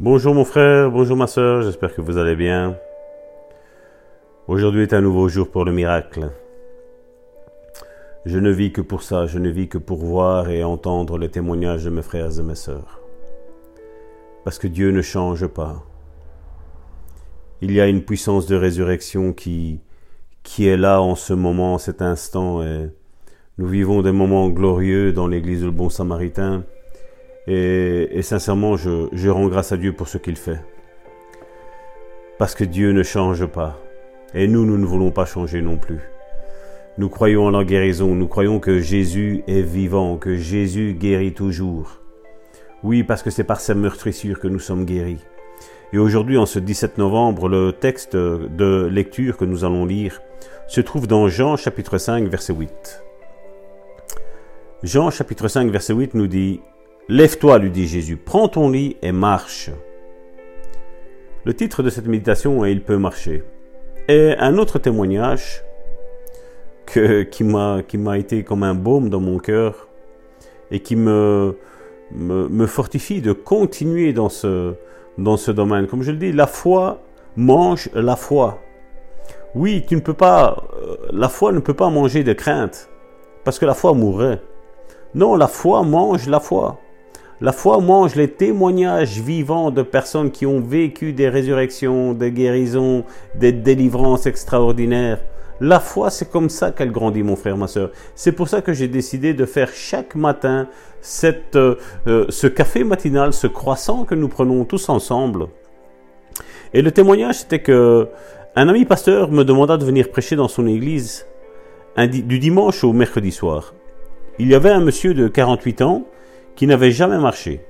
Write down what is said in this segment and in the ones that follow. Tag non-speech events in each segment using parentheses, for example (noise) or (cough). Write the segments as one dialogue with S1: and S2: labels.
S1: Bonjour mon frère, bonjour ma soeur, j'espère que vous allez bien. Aujourd'hui est un nouveau jour pour le miracle. Je ne vis que pour ça, je ne vis que pour voir et entendre les témoignages de mes frères et mes sœurs. Parce que Dieu ne change pas. Il y a une puissance de résurrection qui, qui est là en ce moment, en cet instant, et nous vivons des moments glorieux dans l'église du Bon Samaritain. Et, sincèrement, je, je rends grâce à Dieu pour ce qu'il fait. Parce que Dieu ne change pas. Et nous, nous ne voulons pas changer non plus. Nous croyons en la guérison, nous croyons que Jésus est vivant, que Jésus guérit toujours. Oui, parce que c'est par sa meurtrissure que nous sommes guéris. Et aujourd'hui, en ce 17 novembre, le texte de lecture que nous allons lire se trouve dans Jean chapitre 5, verset 8. Jean chapitre 5, verset 8 nous dit Lève-toi, lui dit Jésus, prends ton lit et marche. Le titre de cette méditation est Il peut marcher. Et un autre témoignage qui m'a été comme un baume dans mon cœur et qui me, fortifie de continuer dans ce dans ce domaine. Comme je le dis, la foi mange la foi. Oui, tu ne peux pas, euh, la foi ne peut pas manger de crainte, parce que la foi mourrait. Non, la foi mange la foi. La foi mange les témoignages vivants de personnes qui ont vécu des résurrections, des guérisons, des délivrances extraordinaires. La foi, c'est comme ça qu'elle grandit, mon frère, ma soeur. C'est pour ça que j'ai décidé de faire chaque matin euh, euh, ce café matinal, ce croissant que nous prenons tous ensemble. Et le témoignage, c'était que un ami pasteur me demanda de venir prêcher dans son église du dimanche au mercredi soir. Il y avait un monsieur de 48 ans qui n'avait jamais marché.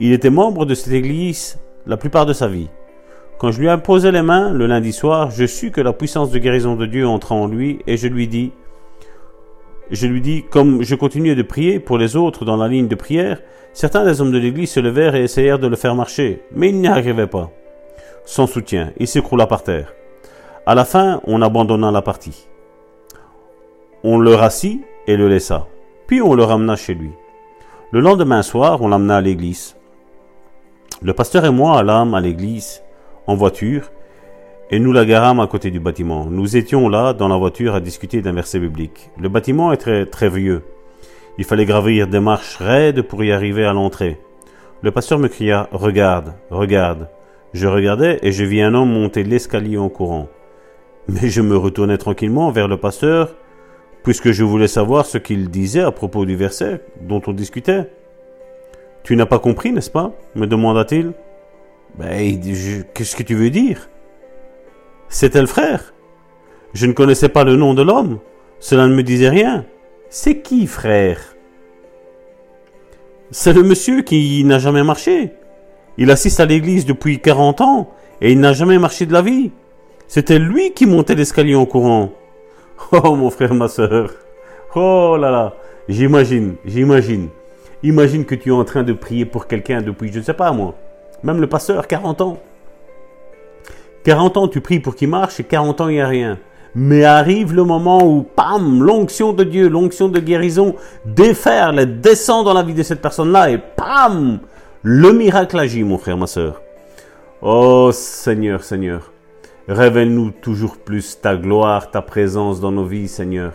S1: Il était membre de cette église la plupart de sa vie. Quand je lui imposais les mains le lundi soir, je sus que la puissance de guérison de Dieu entrait en lui et je lui dis, je lui dis, comme je continuais de prier pour les autres dans la ligne de prière, certains des hommes de l'église se levèrent et essayèrent de le faire marcher, mais il n'y arrivait pas. Sans soutien, il s'écroula par terre. À la fin, on abandonna la partie. On le rassit et le laissa. Puis on le ramena chez lui. Le lendemain soir, on l'amena à l'église. Le pasteur et moi allâmes à l'église en voiture et nous la garâmes à côté du bâtiment. Nous étions là, dans la voiture, à discuter d'un verset biblique. Le bâtiment est très, très vieux. Il fallait gravir des marches raides pour y arriver à l'entrée. Le pasteur me cria Regarde, regarde. Je regardais et je vis un homme monter l'escalier en courant. Mais je me retournai tranquillement vers le pasteur puisque je voulais savoir ce qu'il disait à propos du verset dont on discutait. Tu n'as pas compris, n'est-ce pas? me demanda-t-il. Ben, qu'est-ce que tu veux dire? C'était le frère? Je ne connaissais pas le nom de l'homme. Cela ne me disait rien. C'est qui, frère? C'est le monsieur qui n'a jamais marché. Il assiste à l'église depuis 40 ans et il n'a jamais marché de la vie. C'était lui qui montait l'escalier en courant. (laughs) Oh mon frère, ma soeur. Oh là là. J'imagine, j'imagine. Imagine que tu es en train de prier pour quelqu'un depuis, je ne sais pas moi, même le pasteur, 40 ans. 40 ans, tu pries pour qu'il marche et 40 ans, il n'y a rien. Mais arrive le moment où, pam, l'onction de Dieu, l'onction de guérison déferle, descend dans la vie de cette personne-là et pam, le miracle agit, mon frère, ma soeur. Oh Seigneur, Seigneur. Révèle-nous toujours plus ta gloire, ta présence dans nos vies, Seigneur.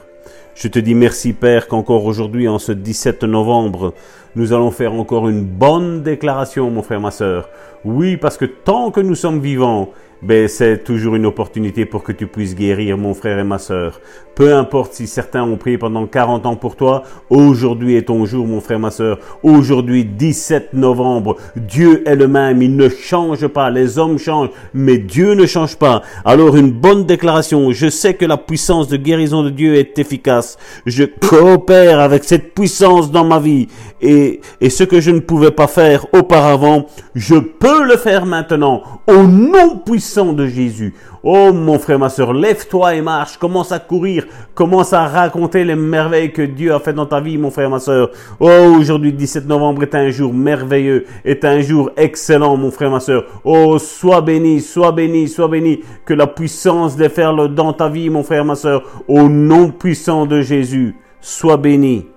S1: Je te dis merci, Père, qu'encore aujourd'hui, en ce 17 novembre, nous allons faire encore une bonne déclaration, mon frère, ma sœur. Oui, parce que tant que nous sommes vivants, ben, c'est toujours une opportunité pour que tu puisses guérir mon frère et ma sœur. Peu importe si certains ont prié pendant 40 ans pour toi, aujourd'hui est ton jour, mon frère, ma sœur. Aujourd'hui, 17 novembre, Dieu est le même, il ne change pas. Les hommes changent, mais Dieu ne change pas. Alors une bonne déclaration, je sais que la puissance de guérison de Dieu est efficace. Je coopère avec cette puissance dans ma vie. Et, et ce que je ne pouvais pas faire auparavant, je peux le faire maintenant. Au nom puissant de Jésus. Oh mon frère, ma soeur, lève-toi et marche, commence à courir, commence à raconter les merveilles que Dieu a fait dans ta vie, mon frère, ma soeur. Oh, aujourd'hui, 17 novembre est un jour merveilleux, est un jour excellent, mon frère, ma soeur. Oh, sois béni, sois béni, sois béni, que la puissance déferle dans ta vie, mon frère, ma soeur, au nom puissant Jésus. Sois béni.